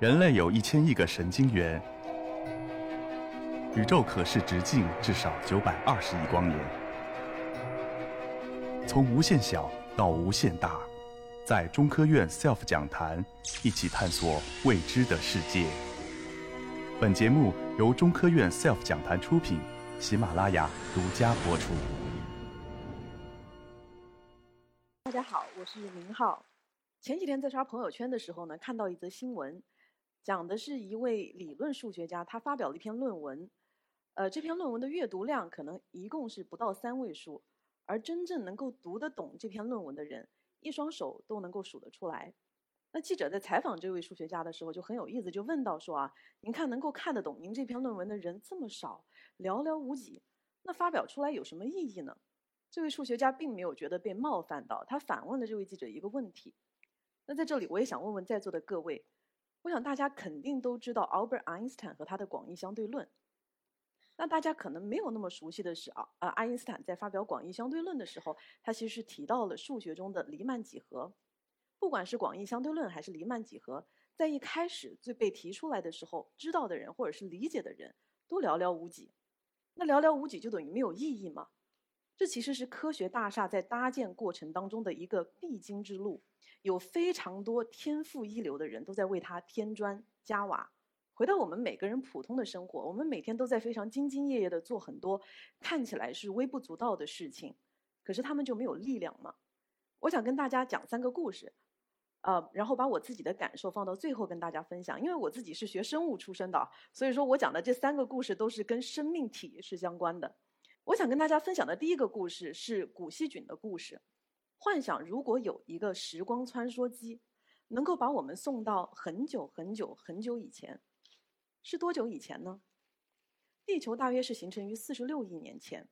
人类有一千亿个神经元，宇宙可视直径至少九百二十亿光年。从无限小到无限大，在中科院 SELF 讲坛一起探索未知的世界。本节目由中科院 SELF 讲坛出品，喜马拉雅独家播出。大家好，我是明浩。前几天在刷朋友圈的时候呢，看到一则新闻。讲的是一位理论数学家，他发表了一篇论文，呃，这篇论文的阅读量可能一共是不到三位数，而真正能够读得懂这篇论文的人，一双手都能够数得出来。那记者在采访这位数学家的时候就很有意思，就问到说啊，您看能够看得懂您这篇论文的人这么少，寥寥无几，那发表出来有什么意义呢？这位数学家并没有觉得被冒犯到，他反问了这位记者一个问题。那在这里我也想问问在座的各位。我想大家肯定都知道 Albert Einstein 和他的广义相对论。那大家可能没有那么熟悉的是啊，呃，爱因斯坦在发表广义相对论的时候，他其实是提到了数学中的黎曼几何。不管是广义相对论还是黎曼几何，在一开始最被提出来的时候，知道的人或者是理解的人都寥寥无几。那寥寥无几就等于没有意义吗？这其实是科学大厦在搭建过程当中的一个必经之路，有非常多天赋一流的人都在为它添砖加瓦。回到我们每个人普通的生活，我们每天都在非常兢兢业业的做很多看起来是微不足道的事情，可是他们就没有力量吗？我想跟大家讲三个故事，呃，然后把我自己的感受放到最后跟大家分享。因为我自己是学生物出身的，所以说我讲的这三个故事都是跟生命体是相关的。我想跟大家分享的第一个故事是古细菌的故事。幻想如果有一个时光穿梭机，能够把我们送到很久很久很久以前，是多久以前呢？地球大约是形成于四十六亿年前。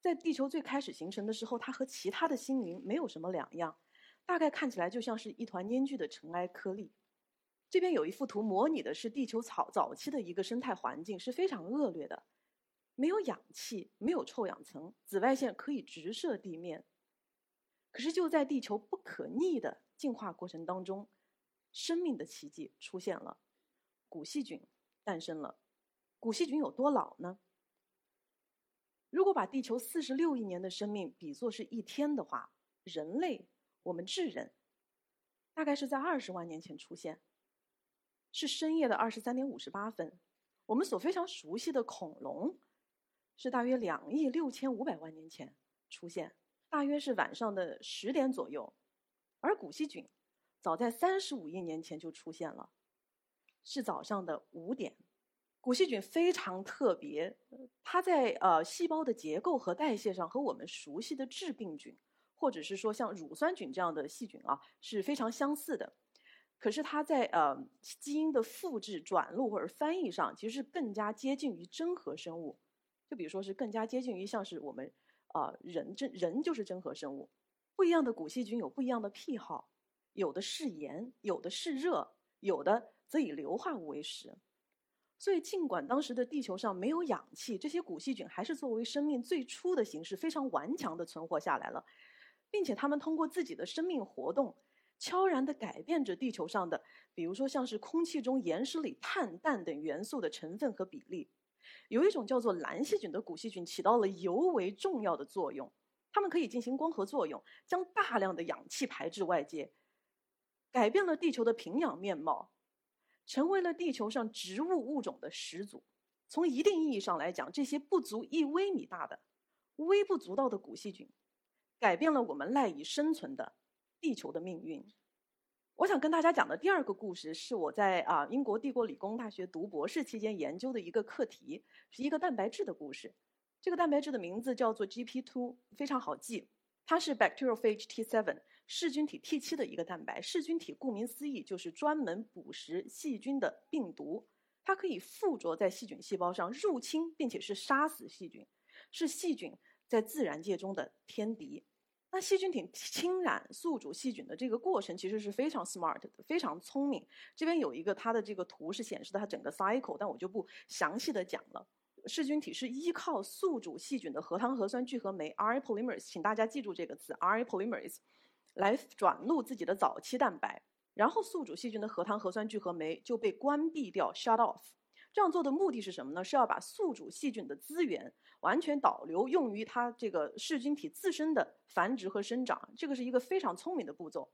在地球最开始形成的时候，它和其他的星云没有什么两样，大概看起来就像是一团粘聚的尘埃颗粒。这边有一幅图，模拟的是地球早早期的一个生态环境，是非常恶劣的。没有氧气，没有臭氧层，紫外线可以直射地面。可是就在地球不可逆的进化过程当中，生命的奇迹出现了，古细菌诞生了。古细菌有多老呢？如果把地球四十六亿年的生命比作是一天的话，人类，我们智人，大概是在二十万年前出现，是深夜的二十三点五十八分。我们所非常熟悉的恐龙。是大约两亿六千五百万年前出现，大约是晚上的十点左右，而古细菌早在三十五亿年前就出现了，是早上的五点。古细菌非常特别，它在呃细胞的结构和代谢上和我们熟悉的致病菌，或者是说像乳酸菌这样的细菌啊是非常相似的，可是它在呃基因的复制、转录或者翻译上，其实是更加接近于真核生物。就比如说是更加接近于像是我们啊人真人就是真核生物，不一样的古细菌有不一样的癖好，有的嗜盐，有的嗜热，有的则以硫化物为食。所以尽管当时的地球上没有氧气，这些古细菌还是作为生命最初的形式非常顽强的存活下来了，并且他们通过自己的生命活动，悄然的改变着地球上的，比如说像是空气中、岩石里碳、氮等元素的成分和比例。有一种叫做蓝细菌的古细菌起到了尤为重要的作用，它们可以进行光合作用，将大量的氧气排至外界，改变了地球的平养面貌，成为了地球上植物物种的始祖。从一定意义上来讲，这些不足一微米大的、微不足道的古细菌，改变了我们赖以生存的地球的命运。我想跟大家讲的第二个故事，是我在啊英国帝国理工大学读博士期间研究的一个课题，是一个蛋白质的故事。这个蛋白质的名字叫做 GP2，非常好记，它是 bacteriophage T7，噬菌体 T7 的一个蛋白。噬菌体顾名思义就是专门捕食细菌的病毒，它可以附着在细菌细胞上入侵，并且是杀死细菌，是细菌在自然界中的天敌。那细菌体侵染宿主细菌的这个过程其实是非常 smart 的，非常聪明。这边有一个它的这个图是显示的它整个 cycle，但我就不详细的讲了。噬菌体是依靠宿主细菌的核糖核酸聚合酶 r a p o l y m e r s 请大家记住这个词 r a p o l y m e r s 来转录自己的早期蛋白。然后宿主细菌的核糖核酸聚合酶就被关闭掉 （shut off）。这样做的目的是什么呢？是要把宿主细菌的资源完全导流，用于它这个噬菌体自身的繁殖和生长。这个是一个非常聪明的步骤。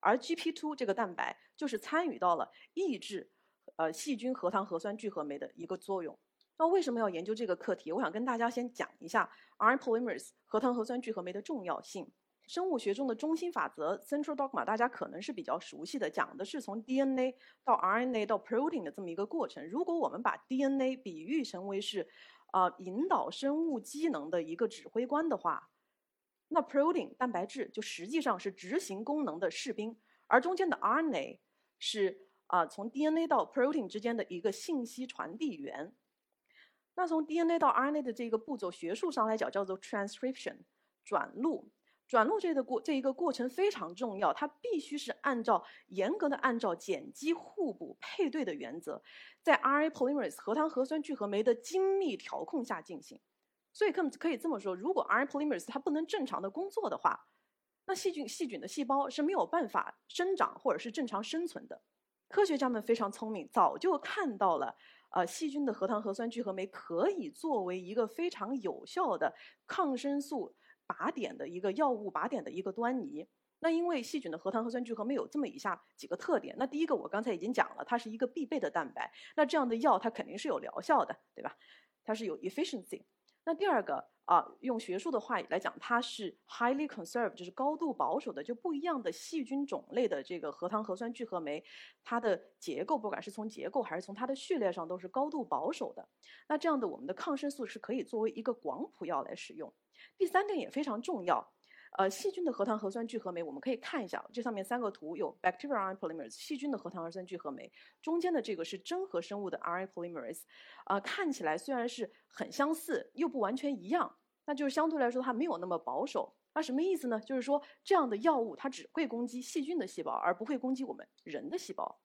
而 GP2 这个蛋白就是参与到了抑制呃细菌核糖核酸聚合酶的一个作用。那为什么要研究这个课题？我想跟大家先讲一下 RNA polymerase 核糖核酸聚合酶的重要性。生物学中的中心法则 （central dogma） 大家可能是比较熟悉的，讲的是从 DNA 到 RNA 到 protein 的这么一个过程。如果我们把 DNA 比喻成为是啊引导生物机能的一个指挥官的话，那 protein 蛋白质就实际上是执行功能的士兵，而中间的 RNA 是啊从 DNA 到 protein 之间的一个信息传递源。那从 DNA 到 RNA 的这个步骤，学术上来讲叫做 transcription 转录。转录这个过这一个过程非常重要，它必须是按照严格的按照碱基互补配对的原则，在 RNA polymerase 核糖核酸聚合酶的精密调控下进行。所以可可以这么说，如果 RNA polymerase 它不能正常的工作的话，那细菌细菌的细胞是没有办法生长或者是正常生存的。科学家们非常聪明，早就看到了，呃，细菌的核糖核酸聚合酶可以作为一个非常有效的抗生素。靶点的一个药物靶点的一个端倪。那因为细菌的核糖核酸聚合酶有这么以下几个特点。那第一个我刚才已经讲了，它是一个必备的蛋白。那这样的药它肯定是有疗效的，对吧？它是有 efficiency。那第二个啊，用学术的话来讲，它是 highly conserved，就是高度保守的。就不一样的细菌种类的这个核糖核酸聚合酶，它的结构不管是从结构还是从它的序列上都是高度保守的。那这样的我们的抗生素是可以作为一个广谱药来使用。第三点也非常重要，呃，细菌的核糖核酸聚合酶，我们可以看一下这上面三个图，有 bacterial RNA polymerase 细菌的核糖核酸聚合酶，中间的这个是真核生物的 RNA polymerase，啊，看起来虽然是很相似，又不完全一样，那就是相对来说它没有那么保守。那什么意思呢？就是说这样的药物它只会攻击细菌的细胞，而不会攻击我们人的细胞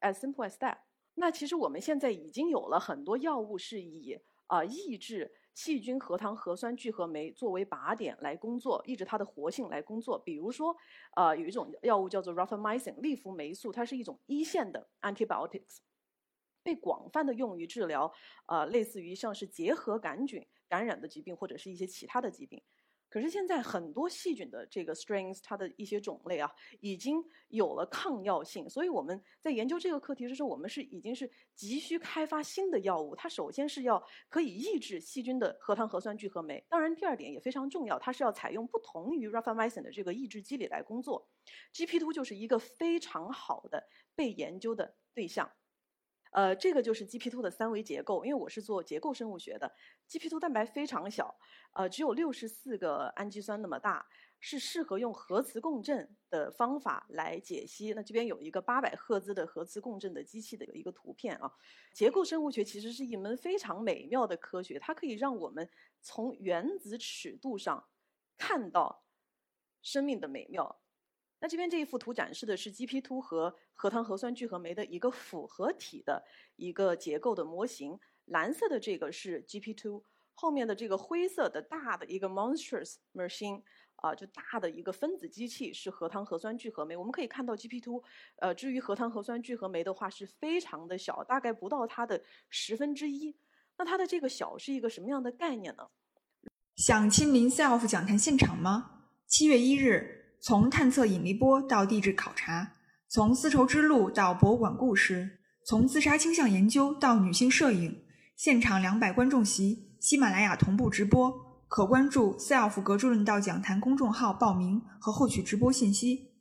，as simple as that。那其实我们现在已经有了很多药物是以啊抑制。细菌核糖核酸聚合酶作为靶点来工作，抑制它的活性来工作。比如说，呃，有一种药物叫做 rafamycin 利福霉素，它是一种一线的 antibiotics，被广泛的用于治疗，呃，类似于像是结核杆菌感染的疾病或者是一些其他的疾病。可是现在很多细菌的这个 strains，它的一些种类啊，已经有了抗药性，所以我们在研究这个课题的时候，我们是已经是急需开发新的药物。它首先是要可以抑制细菌的核糖核酸聚合酶，当然第二点也非常重要，它是要采用不同于 rafamycin 的这个抑制机理来工作。GP2 就是一个非常好的被研究的对象。呃，这个就是 GP2 的三维结构，因为我是做结构生物学的，GP2 蛋白非常小，呃，只有六十四个氨基酸那么大，是适合用核磁共振的方法来解析。那这边有一个八百赫兹的核磁共振的机器的有一个图片啊。结构生物学其实是一门非常美妙的科学，它可以让我们从原子尺度上看到生命的美妙。那这边这一幅图展示的是 GP2 和核糖核酸聚合酶的一个复合体的一个结构的模型。蓝色的这个是 GP2，后面的这个灰色的大的一个 monstrous machine，啊，就大的一个分子机器是核糖核酸聚合酶。我们可以看到 GP2，呃，至于核糖核酸聚合酶的话是非常的小，大概不到它的十分之一。那它的这个小是一个什么样的概念呢？想亲临 SELF 讲坛现场吗？七月一日。从探测引力波到地质考察，从丝绸之路到博物馆故事，从自杀倾向研究到女性摄影，现场两百观众席，喜马拉雅同步直播，可关注 SELF 格助论道讲坛公众号报名和获取直播信息。